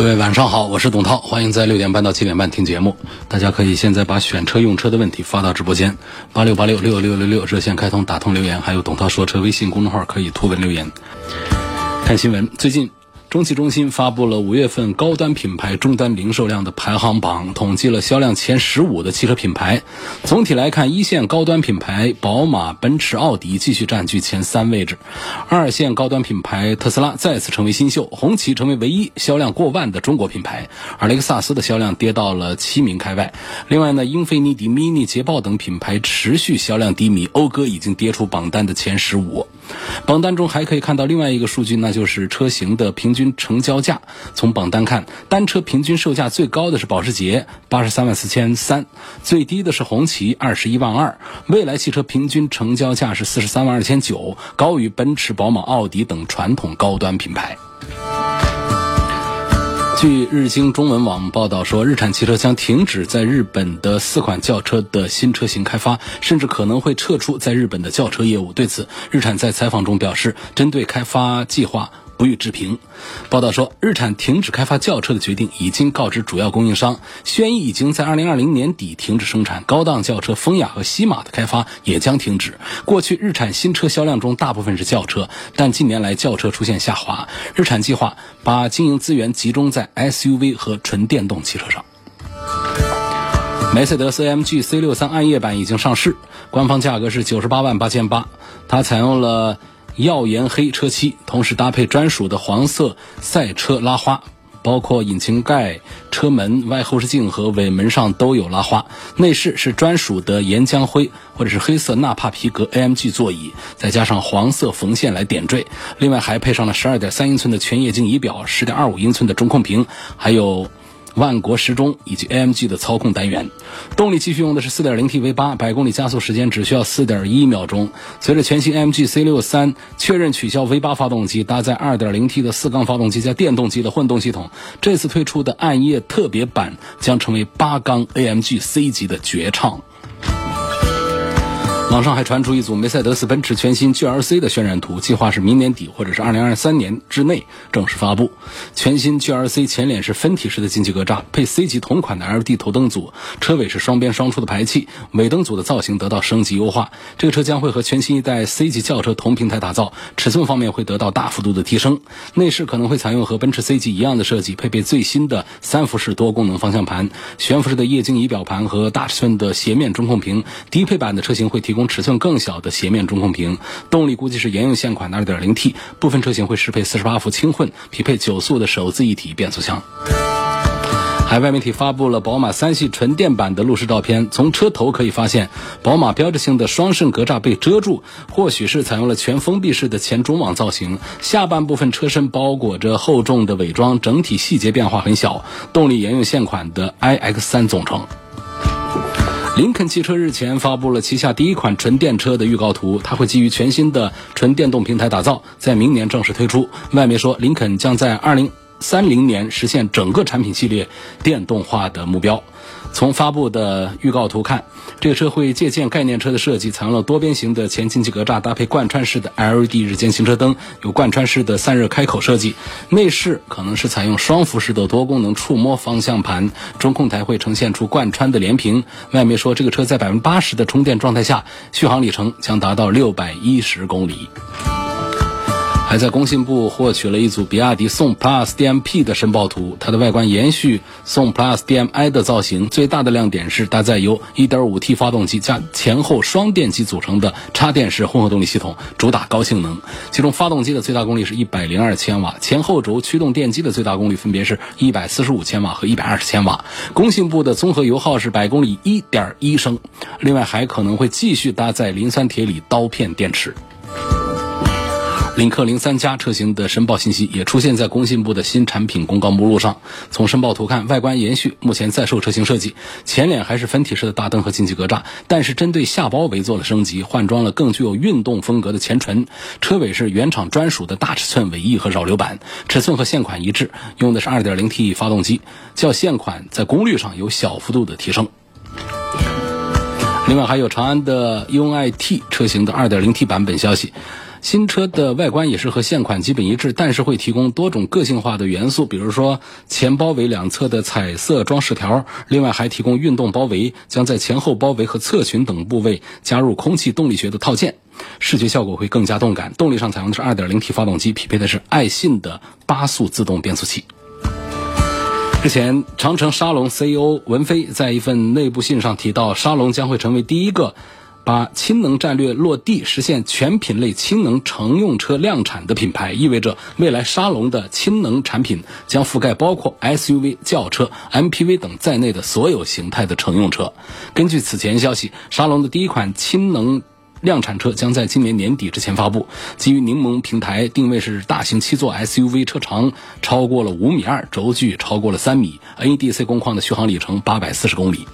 各位晚上好，我是董涛，欢迎在六点半到七点半听节目。大家可以现在把选车用车的问题发到直播间，八六八六六六六六热线开通打通留言，还有董涛说车微信公众号可以图文留言。看新闻，最近。中汽中心发布了五月份高端品牌终端零售量的排行榜，统计了销量前十五的汽车品牌。总体来看，一线高端品牌宝马、奔驰、奥迪继续占据前三位置，二线高端品牌特斯拉再次成为新秀，红旗成为唯一销量过万的中国品牌，而雷克萨斯的销量跌到了七名开外。另外呢，英菲尼迪、mini、捷豹等品牌持续销量低迷，讴歌已经跌出榜单的前十五。榜单中还可以看到另外一个数据，那就是车型的平均均成交价。从榜单看，单车平均售价最高的是保时捷，八十三万四千三；最低的是红旗，二十一万二。蔚来汽车平均成交价是四十三万二千九，高于奔驰、宝马、奥迪等传统高端品牌。据日经中文网报道说，日产汽车将停止在日本的四款轿车的新车型开发，甚至可能会撤出在日本的轿车业务。对此，日产在采访中表示，针对开发计划。不予置评。报道说，日产停止开发轿车的决定已经告知主要供应商，轩逸已经在2020年底停止生产高档轿车风雅和西马的开发也将停止。过去日产新车销量中大部分是轿车，但近年来轿车出现下滑，日产计划把经营资源集中在 SUV 和纯电动汽车上。梅赛德斯 AMG C63 暗夜版已经上市，官方价格是九十八万八千八，它采用了。耀颜黑车漆，同时搭配专属的黄色赛车拉花，包括引擎盖、车门、外后视镜和尾门上都有拉花。内饰是专属的岩浆灰或者是黑色纳帕皮革 AMG 座椅，再加上黄色缝线来点缀。另外还配上了12.3英寸的全液晶仪表、10.25英寸的中控屏，还有。万国时钟以及 AMG 的操控单元，动力继续用的是 4.0T V8，百公里加速时间只需要4.1秒钟。随着全新 AMG C63 确认取消 V8 发动机，搭载 2.0T 的四缸发动机加电动机的混动系统，这次推出的暗夜特别版将成为八缸 AMG C 级的绝唱。网上还传出一组梅赛德斯奔驰全新 GLC 的渲染图，计划是明年底或者是二零二三年之内正式发布。全新 GLC 前脸是分体式的进气格栅，配 C 级同款的 LED 头灯组，车尾是双边双出的排气，尾灯组的造型得到升级优化。这个车将会和全新一代 C 级轿车同平台打造，尺寸方面会得到大幅度的提升。内饰可能会采用和奔驰 C 级一样的设计，配备最新的三辐式多功能方向盘、悬浮式的液晶仪表盘和大尺寸的斜面中控屏。低配版的车型会提供。尺寸更小的斜面中控屏，动力估计是沿用现款的 2.0T，部分车型会适配48伏轻混，匹配九速的手自一体变速箱。海外媒体发布了宝马三系纯电版的路试照片，从车头可以发现，宝马标志性的双肾格栅被遮住，或许是采用了全封闭式的前中网造型，下半部分车身包裹着厚重的伪装，整体细节变化很小，动力沿用现款的 iX3 总成。林肯汽车日前发布了旗下第一款纯电车的预告图，它会基于全新的纯电动平台打造，在明年正式推出。外媒说，林肯将在二零三零年实现整个产品系列电动化的目标。从发布的预告图看，这个车会借鉴概念车的设计，采用了多边形的前进气格栅，搭配贯穿式的 LED 日间行车灯，有贯穿式的散热开口设计。内饰可能是采用双辐式的多功能触摸方向盘，中控台会呈现出贯穿的连屏。外媒说，这个车在百分之八十的充电状态下，续航里程将达到六百一十公里。还在工信部获取了一组比亚迪宋 PLUS DM-P 的申报图，它的外观延续宋 PLUS DM-i 的造型，最大的亮点是搭载由 1.5T 发动机加前后双电机组成的插电式混合动力系统，主打高性能。其中发动机的最大功率是一百零二千瓦，前后轴驱动电机的最大功率分别是一百四十五千瓦和一百二十千瓦。工信部的综合油耗是百公里一点一升，另外还可能会继续搭载磷酸铁锂刀片电池。领克零三加车型的申报信息也出现在工信部的新产品公告目录上。从申报图看，外观延续目前在售车型设计，前脸还是分体式的大灯和进气格栅，但是针对下包围做了升级，换装了更具有运动风格的前唇。车尾是原厂专属的大尺寸尾翼和扰流板，尺寸和现款一致，用的是 2.0T 发动机，较现款在功率上有小幅度的提升。另外还有长安的 UNI-T 车型的 2.0T 版本消息。新车的外观也是和现款基本一致，但是会提供多种个性化的元素，比如说前包围两侧的彩色装饰条，另外还提供运动包围，将在前后包围和侧裙等部位加入空气动力学的套件，视觉效果会更加动感。动力上采用的是 2.0T 发动机，匹配的是爱信的八速自动变速器。之前，长城沙龙 CEO 文飞在一份内部信上提到，沙龙将会成为第一个。把氢能战略落地，实现全品类氢能乘用车量产的品牌，意味着未来沙龙的氢能产品将覆盖包括 SUV、轿车、MPV 等在内的所有形态的乘用车。根据此前消息，沙龙的第一款氢能量产车将在今年年底之前发布。基于柠檬平台定位是大型七座 SUV，车长超过了五米二，轴距超过了三米，NEDC 工况的续航里程八百四十公里。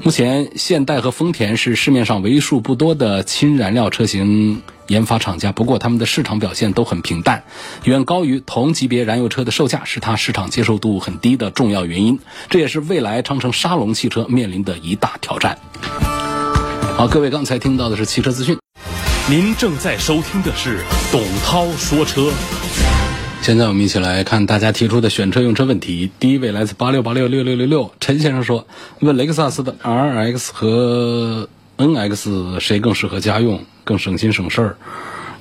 目前，现代和丰田是市面上为数不多的氢燃料车型研发厂家。不过，他们的市场表现都很平淡，远高于同级别燃油车的售价，是它市场接受度很低的重要原因。这也是未来长城沙龙汽车面临的一大挑战。好，各位刚才听到的是汽车资讯。您正在收听的是董涛说车。现在我们一起来看大家提出的选车用车问题。第一位来自八六八六六六六六陈先生说：“问雷克萨斯的 RX 和 NX 谁更适合家用，更省心省事儿？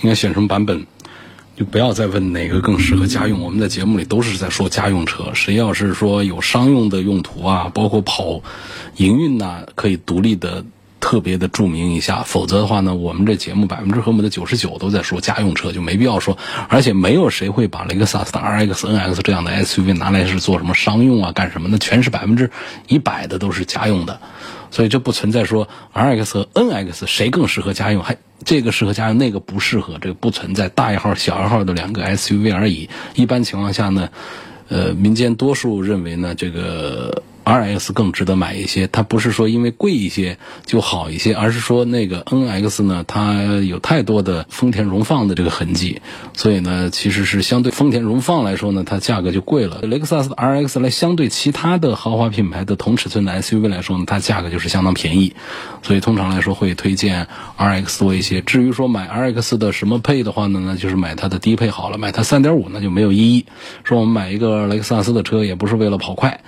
应该选什么版本？就不要再问哪个更适合家用。我们在节目里都是在说家用车，谁要是说有商用的用途啊，包括跑营运呐，可以独立的。”特别的注明一下，否则的话呢，我们这节目百分之和我们的九十九都在说家用车，就没必要说。而且没有谁会把雷克萨斯的 RX、NX 这样的 SUV 拿来是做什么商用啊，干什么的？全是百分之一百的都是家用的，所以这不存在说 RX 和 NX 谁更适合家用，还这个适合家用，那个不适合，这个不存在大一号、小一号的两个 SUV 而已。一般情况下呢，呃，民间多数认为呢，这个。R X 更值得买一些，它不是说因为贵一些就好一些，而是说那个 N X 呢，它有太多的丰田荣放的这个痕迹，所以呢，其实是相对丰田荣放来说呢，它价格就贵了。雷克萨斯的 R X 来相对其他的豪华品牌的同尺寸的 S U V 来说呢，它价格就是相当便宜，所以通常来说会推荐 R X 多一些。至于说买 R X 的什么配的话呢，那就是买它的低配好了，买它三点五那就没有意义。说我们买一个雷克萨斯的车也不是为了跑快。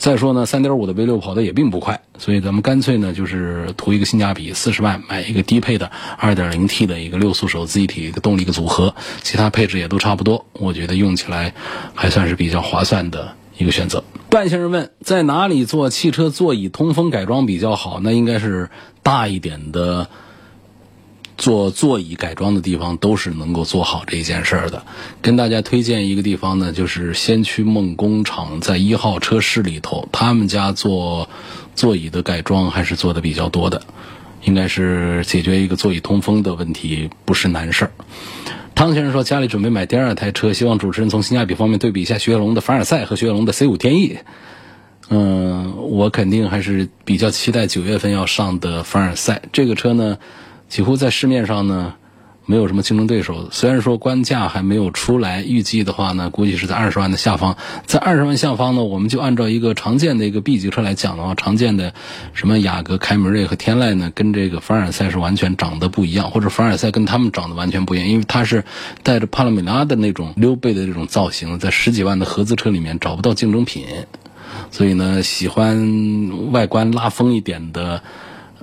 再说呢，三点五的 V 六跑的也并不快，所以咱们干脆呢就是图一个性价比，四十万买一个低配的二点零 T 的一个六速手自一体一个动力一个组合，其他配置也都差不多，我觉得用起来还算是比较划算的一个选择。段先生问，在哪里做汽车座椅通风改装比较好？那应该是大一点的。做座椅改装的地方都是能够做好这一件事儿的。跟大家推荐一个地方呢，就是先驱梦工厂在一号车室里头，他们家做座椅的改装还是做的比较多的，应该是解决一个座椅通风的问题不是难事儿。汤先生说家里准备买第二台车，希望主持人从性价比方面对比一下雪铁龙的凡尔赛和雪铁龙的 C 五天翼。嗯，我肯定还是比较期待九月份要上的凡尔赛这个车呢。几乎在市面上呢，没有什么竞争对手。虽然说官价还没有出来，预计的话呢，估计是在二十万的下方。在二十万下方呢，我们就按照一个常见的一个 B 级车来讲的话，常见的什么雅阁、凯美瑞和天籁呢，跟这个凡尔赛是完全长得不一样，或者凡尔赛跟他们长得完全不一样，因为它是带着帕拉梅拉的那种溜背的这种造型，在十几万的合资车里面找不到竞争品。所以呢，喜欢外观拉风一点的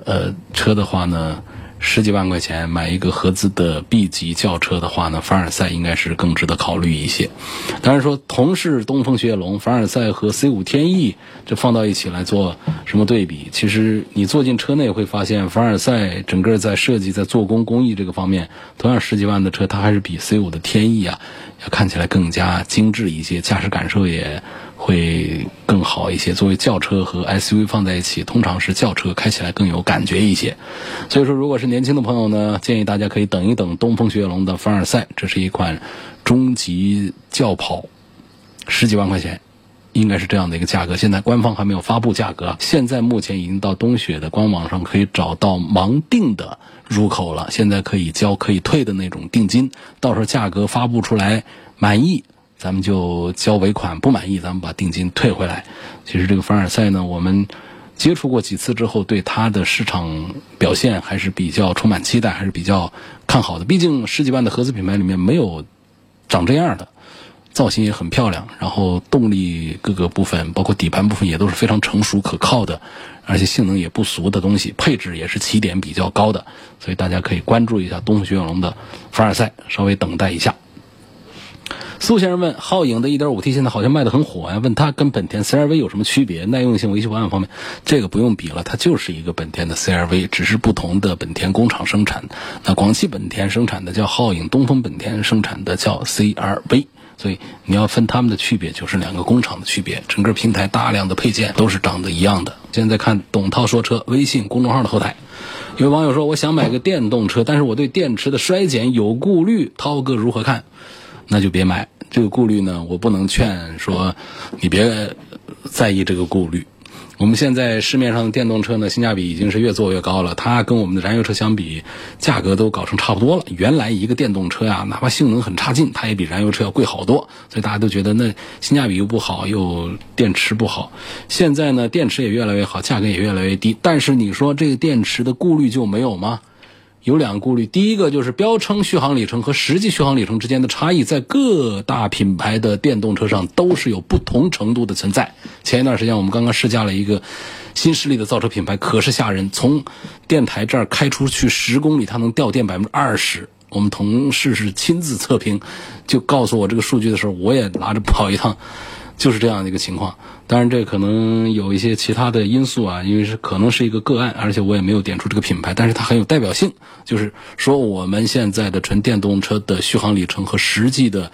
呃车的话呢。十几万块钱买一个合资的 B 级轿车的话呢，凡尔赛应该是更值得考虑一些。当然说，同是东风雪铁龙，凡尔赛和 C 五天翼这放到一起来做什么对比？其实你坐进车内会发现，凡尔赛整个在设计、在做工、工艺这个方面，同样十几万的车，它还是比 C 五的天翼啊要看起来更加精致一些，驾驶感受也会更好一些。作为轿车和 SUV 放在一起，通常是轿车开起来更有感觉一些。所以说，如果是年轻的朋友呢，建议大家可以等一等东风雪铁龙的凡尔赛，这是一款中级轿跑，十几万块钱。应该是这样的一个价格，现在官方还没有发布价格。现在目前已经到东雪的官网上可以找到盲定的入口了，现在可以交可以退的那种定金。到时候价格发布出来，满意咱们就交尾款，不满意咱们把定金退回来。其实这个凡尔赛呢，我们接触过几次之后，对它的市场表现还是比较充满期待，还是比较看好的。毕竟十几万的合资品牌里面没有长这样的。造型也很漂亮，然后动力各个部分，包括底盘部分也都是非常成熟可靠的，而且性能也不俗的东西，配置也是起点比较高的，所以大家可以关注一下东风雪铁龙的凡尔赛，稍微等待一下。苏先生问：皓影的 1.5T 现在好像卖的很火呀？问他跟本田 CRV 有什么区别？耐用性、维修保养方面，这个不用比了，它就是一个本田的 CRV，只是不同的本田工厂生产。那广汽本田生产的叫皓影，东风本田生产的叫 CRV。所以你要分他们的区别，就是两个工厂的区别。整个平台大量的配件都是长得一样的。现在看董涛说车微信公众号的后台，有网友说我想买个电动车，但是我对电池的衰减有顾虑，涛哥如何看？那就别买。这个顾虑呢，我不能劝说你别在意这个顾虑。我们现在市面上的电动车呢，性价比已经是越做越高了。它跟我们的燃油车相比，价格都搞成差不多了。原来一个电动车呀，哪怕性能很差劲，它也比燃油车要贵好多。所以大家都觉得那性价比又不好，又电池不好。现在呢，电池也越来越好，价格也越来越低。但是你说这个电池的顾虑就没有吗？有两个顾虑，第一个就是标称续航里程和实际续航里程之间的差异，在各大品牌的电动车上都是有不同程度的存在。前一段时间我们刚刚试驾了一个新势力的造车品牌，可是吓人，从电台这儿开出去十公里，它能掉电百分之二十。我们同事是亲自测评，就告诉我这个数据的时候，我也拿着跑一趟。就是这样的一个情况，当然这可能有一些其他的因素啊，因为是可能是一个个案，而且我也没有点出这个品牌，但是它很有代表性。就是说我们现在的纯电动车的续航里程和实际的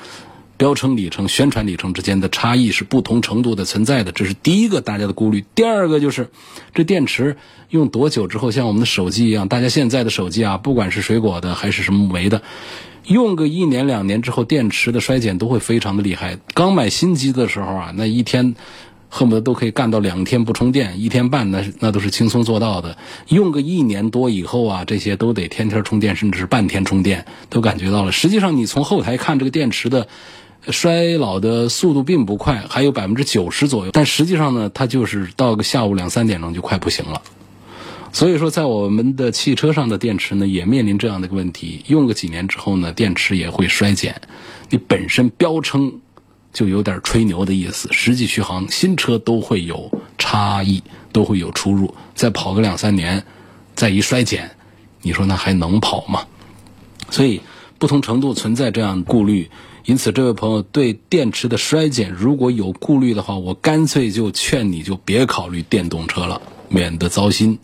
标称里程、宣传里程之间的差异是不同程度的存在的，这是第一个大家的顾虑。第二个就是这电池用多久之后，像我们的手机一样，大家现在的手机啊，不管是水果的还是什么维的。用个一年两年之后，电池的衰减都会非常的厉害。刚买新机的时候啊，那一天恨不得都可以干到两天不充电，一天半那那都是轻松做到的。用个一年多以后啊，这些都得天天充电，甚至是半天充电，都感觉到了。实际上，你从后台看这个电池的衰老的速度并不快，还有百分之九十左右。但实际上呢，它就是到个下午两三点钟就快不行了。所以说，在我们的汽车上的电池呢，也面临这样的一个问题。用个几年之后呢，电池也会衰减。你本身标称就有点吹牛的意思，实际续航新车都会有差异，都会有出入。再跑个两三年，再一衰减，你说那还能跑吗？所以不同程度存在这样的顾虑。因此，这位朋友对电池的衰减如果有顾虑的话，我干脆就劝你就别考虑电动车了。免得糟心。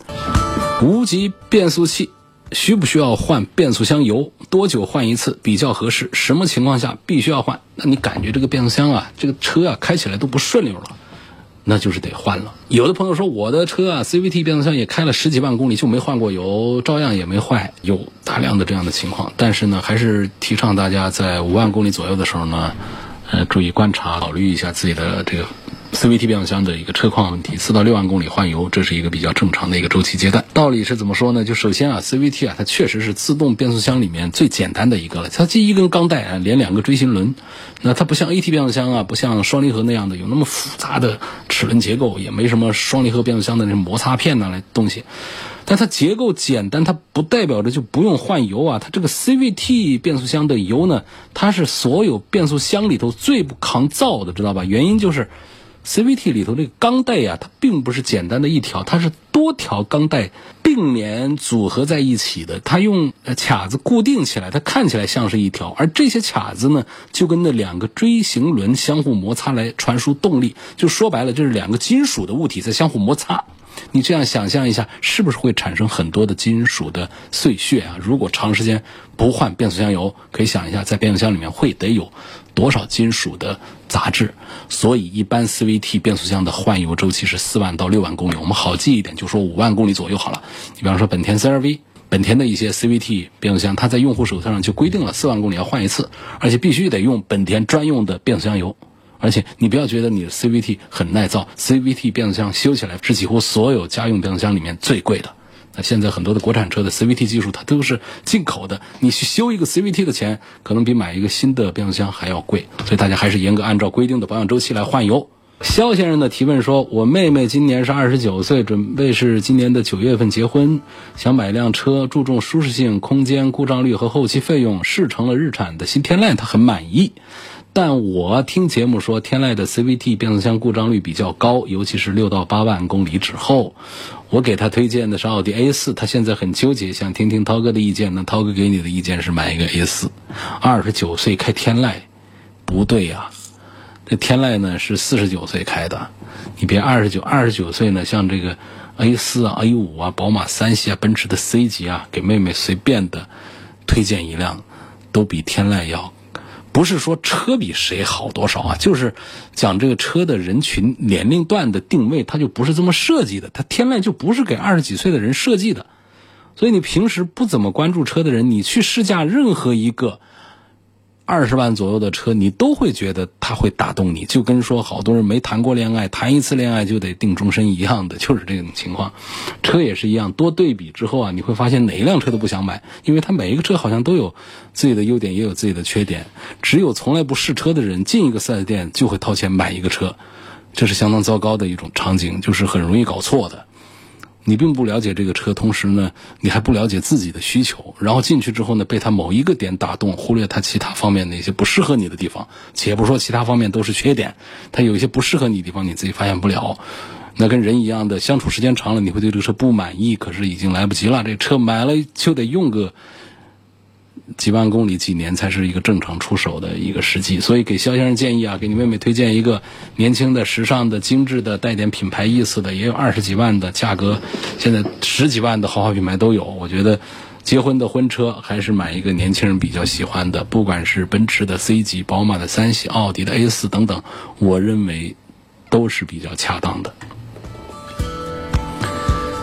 无级变速器需不需要换变速箱油？多久换一次比较合适？什么情况下必须要换？那你感觉这个变速箱啊，这个车啊开起来都不顺溜了，那就是得换了。有的朋友说我的车啊，CVT 变速箱也开了十几万公里就没换过油，照样也没坏，有大量的这样的情况。但是呢，还是提倡大家在五万公里左右的时候呢，呃，注意观察，考虑一下自己的这个。CVT 变速箱的一个车况问题，四到六万公里换油，这是一个比较正常的一个周期阶段。道理是怎么说呢？就首先啊，CVT 啊，它确实是自动变速箱里面最简单的一个了。它就一根钢带啊，连两个锥形轮。那它不像 AT 变速箱啊，不像双离合那样的有那么复杂的齿轮结构，也没什么双离合变速箱的那摩擦片呐那东西。但它结构简单，它不代表着就不用换油啊。它这个 CVT 变速箱的油呢，它是所有变速箱里头最不抗造的，知道吧？原因就是。CVT 里头这个钢带呀，它并不是简单的一条，它是多条钢带并联组合在一起的。它用卡子固定起来，它看起来像是一条，而这些卡子呢，就跟那两个锥形轮相互摩擦来传输动力。就说白了，就是两个金属的物体在相互摩擦。你这样想象一下，是不是会产生很多的金属的碎屑啊？如果长时间不换变速箱油，可以想一下，在变速箱里面会得有多少金属的杂质？所以，一般 CVT 变速箱的换油周期是四万到六万公里。我们好记一点，就说五万公里左右好了。你比方说本田 CRV。本田的一些 CVT 变速箱，它在用户手册上就规定了四万公里要换一次，而且必须得用本田专用的变速箱油。而且你不要觉得你的 CVT 很耐造，CVT 变速箱修起来是几乎所有家用变速箱里面最贵的。那现在很多的国产车的 CVT 技术它都是进口的，你去修一个 CVT 的钱可能比买一个新的变速箱还要贵。所以大家还是严格按照规定的保养周期来换油。肖先生的提问说：“我妹妹今年是二十九岁，准备是今年的九月份结婚，想买辆车，注重舒适性、空间、故障率和后期费用，试乘了日产的新天籁，她很满意。但我听节目说，天籁的 CVT 变速箱故障率比较高，尤其是六到八万公里之后。我给他推荐的是奥迪 A 四，他现在很纠结，想听听涛哥的意见。那涛哥给你的意见是买一个 A 四。二十九岁开天籁，不对呀。”这天籁呢是四十九岁开的，你别二十九，二十九岁呢，像这个 A 四啊、A 五啊、宝马三系啊、奔驰的 C 级啊，给妹妹随便的推荐一辆，都比天籁要。不是说车比谁好多少啊，就是讲这个车的人群年龄段的定位，它就不是这么设计的。它天籁就不是给二十几岁的人设计的，所以你平时不怎么关注车的人，你去试驾任何一个。二十万左右的车，你都会觉得它会打动你，就跟说好多人没谈过恋爱，谈一次恋爱就得定终身一样的，就是这种情况。车也是一样，多对比之后啊，你会发现哪一辆车都不想买，因为它每一个车好像都有自己的优点，也有自己的缺点。只有从来不试车的人，进一个四 S 店就会掏钱买一个车，这是相当糟糕的一种场景，就是很容易搞错的。你并不了解这个车，同时呢，你还不了解自己的需求，然后进去之后呢，被它某一个点打动，忽略它其他方面的一些不适合你的地方。且不说其他方面都是缺点，它有一些不适合你的地方，你自己发现不了。那跟人一样的，相处时间长了，你会对这个车不满意，可是已经来不及了。这车买了就得用个。几万公里几年才是一个正常出手的一个时机，所以给肖先生建议啊，给你妹妹推荐一个年轻的、时尚的、精致的、带点品牌意思的，也有二十几万的价格，现在十几万的豪华品牌都有。我觉得结婚的婚车还是买一个年轻人比较喜欢的，不管是奔驰的 C 级、宝马的三系、奥迪的 A 四等等，我认为都是比较恰当的。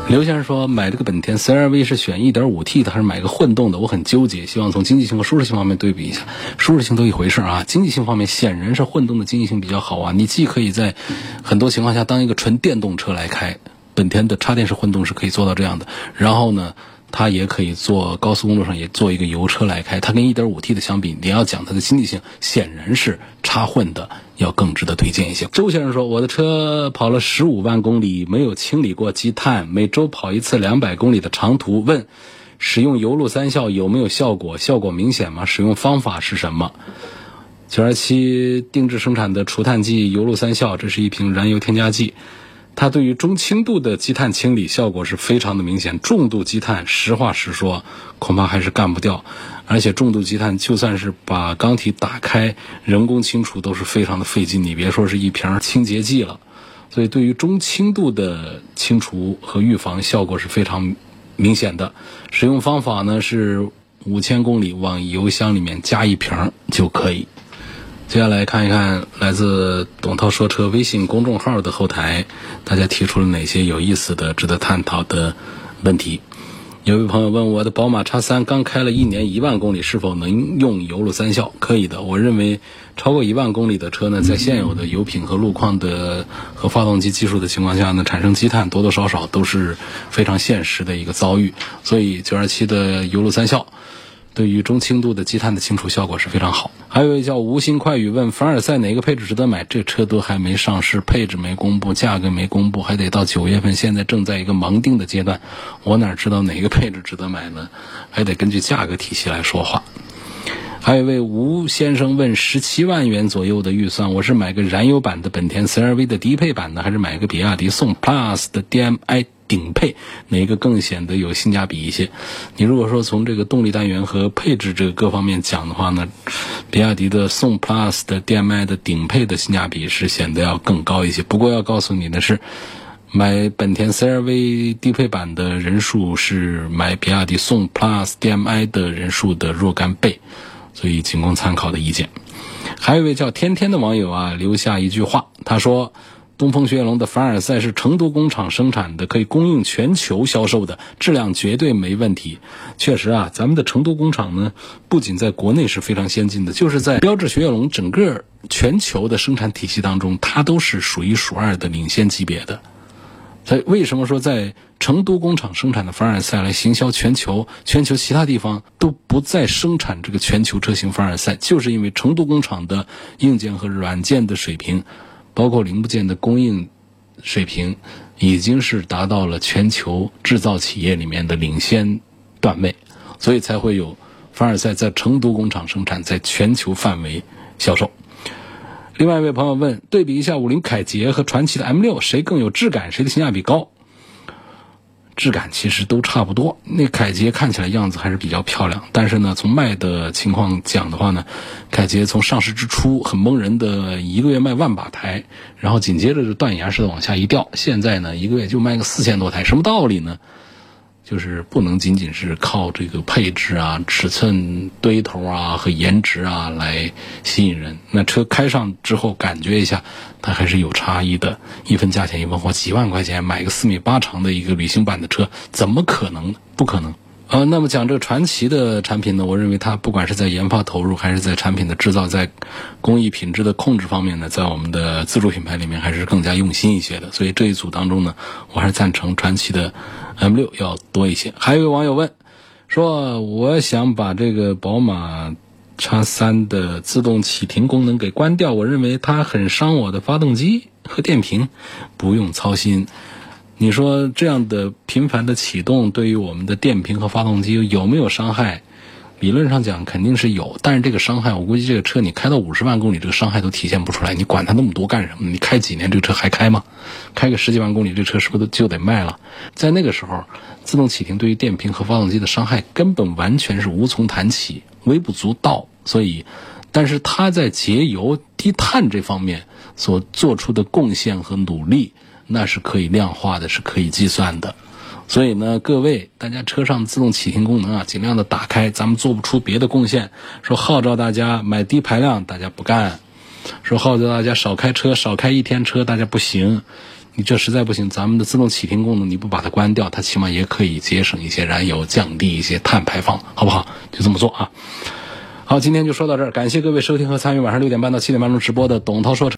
刘先生说：“买这个本田 CR-V 是选 1.5T 的还是买个混动的？我很纠结，希望从经济性和舒适性方面对比一下。舒适性都一回事啊，经济性方面显然是混动的经济性比较好啊。你既可以在很多情况下当一个纯电动车来开，本田的插电式混动是可以做到这样的。然后呢？”它也可以做高速公路上也做一个油车来开，它跟 1.5T 的相比，你要讲它的经济性，显然是插混的要更值得推荐一些。周先生说，我的车跑了十五万公里，没有清理过积碳，每周跑一次两百公里的长途，问使用油路三效有没有效果？效果明显吗？使用方法是什么？927定制生产的除碳剂油路三效，这是一瓶燃油添加剂。它对于中轻度的积碳清理效果是非常的明显，重度积碳，实话实说，恐怕还是干不掉。而且重度积碳，就算是把缸体打开，人工清除都是非常的费劲。你别说是一瓶清洁剂了，所以对于中轻度的清除和预防效果是非常明显的。使用方法呢是五千公里往油箱里面加一瓶就可以。接下来看一看来自董涛说车微信公众号的后台，大家提出了哪些有意思的、值得探讨的问题？有位朋友问我的宝马叉三刚开了一年一万公里，是否能用油路三效？可以的，我认为超过一万公里的车呢，在现有的油品和路况的和发动机技术的情况下呢，产生积碳多多少少都是非常现实的一个遭遇，所以九二七的油路三效。对于中轻度的积碳的清除效果是非常好。还有一位叫无心快语问凡尔赛哪个配置值得买？这车都还没上市，配置没公布，价格没公布，还得到九月份，现在正在一个盲定的阶段，我哪知道哪个配置值得买呢？还得根据价格体系来说话。还有一位吴先生问十七万元左右的预算，我是买个燃油版的本田 CR-V 的低配版呢，还是买个比亚迪宋 PLUS 的 DM-i？顶配哪个更显得有性价比一些？你如果说从这个动力单元和配置这个各方面讲的话呢，比亚迪的宋 PLUS 的 DM-i 的顶配的性价比是显得要更高一些。不过要告诉你的是，买本田 CR-V 低配版的人数是买比亚迪宋 PLUS DM-i 的人数的若干倍，所以仅供参考的意见。还有一位叫天天的网友啊，留下一句话，他说。东风雪铁龙的凡尔赛是成都工厂生产的，可以供应全球销售的，质量绝对没问题。确实啊，咱们的成都工厂呢，不仅在国内是非常先进的，就是在标致雪铁龙整个全球的生产体系当中，它都是数一数二的领先级别的。所以，为什么说在成都工厂生产的凡尔赛来行销全球？全球其他地方都不再生产这个全球车型凡尔赛，就是因为成都工厂的硬件和软件的水平。包括零部件的供应水平，已经是达到了全球制造企业里面的领先段位，所以才会有凡尔赛在成都工厂生产，在全球范围销售。另外一位朋友问：对比一下五菱凯捷和传祺的 M 六，谁更有质感？谁的性价比高？质感其实都差不多。那凯捷看起来样子还是比较漂亮，但是呢，从卖的情况讲的话呢，凯捷从上市之初很蒙人的一个月卖万把台，然后紧接着就断崖式的往下一掉，现在呢一个月就卖个四千多台，什么道理呢？就是不能仅仅是靠这个配置啊、尺寸堆头啊和颜值啊来吸引人。那车开上之后感觉一下，它还是有差异的。一分价钱一分货，几万块钱买个四米八长的一个旅行版的车，怎么可能？不可能。呃，那么讲这个传奇的产品呢，我认为它不管是在研发投入，还是在产品的制造，在工艺品质的控制方面呢，在我们的自主品牌里面还是更加用心一些的。所以这一组当中呢，我还是赞成传奇的 M 六要多一些。还有一位网友问说，我想把这个宝马叉三的自动启停功能给关掉，我认为它很伤我的发动机和电瓶，不用操心。你说这样的频繁的启动对于我们的电瓶和发动机有没有伤害？理论上讲肯定是有，但是这个伤害我估计这个车你开到五十万公里，这个伤害都体现不出来。你管它那么多干什么？你开几年这车还开吗？开个十几万公里，这车是不是就得卖了？在那个时候，自动启停对于电瓶和发动机的伤害根本完全是无从谈起，微不足道。所以，但是它在节油低碳这方面所做出的贡献和努力。那是可以量化的，是可以计算的。所以呢，各位，大家车上自动启停功能啊，尽量的打开。咱们做不出别的贡献，说号召大家买低排量，大家不干；说号召大家少开车，少开一天车，大家不行。你这实在不行，咱们的自动启停功能你不把它关掉，它起码也可以节省一些燃油，降低一些碳排放，好不好？就这么做啊。好，今天就说到这儿，感谢各位收听和参与晚上六点半到七点半钟直播的董涛说车。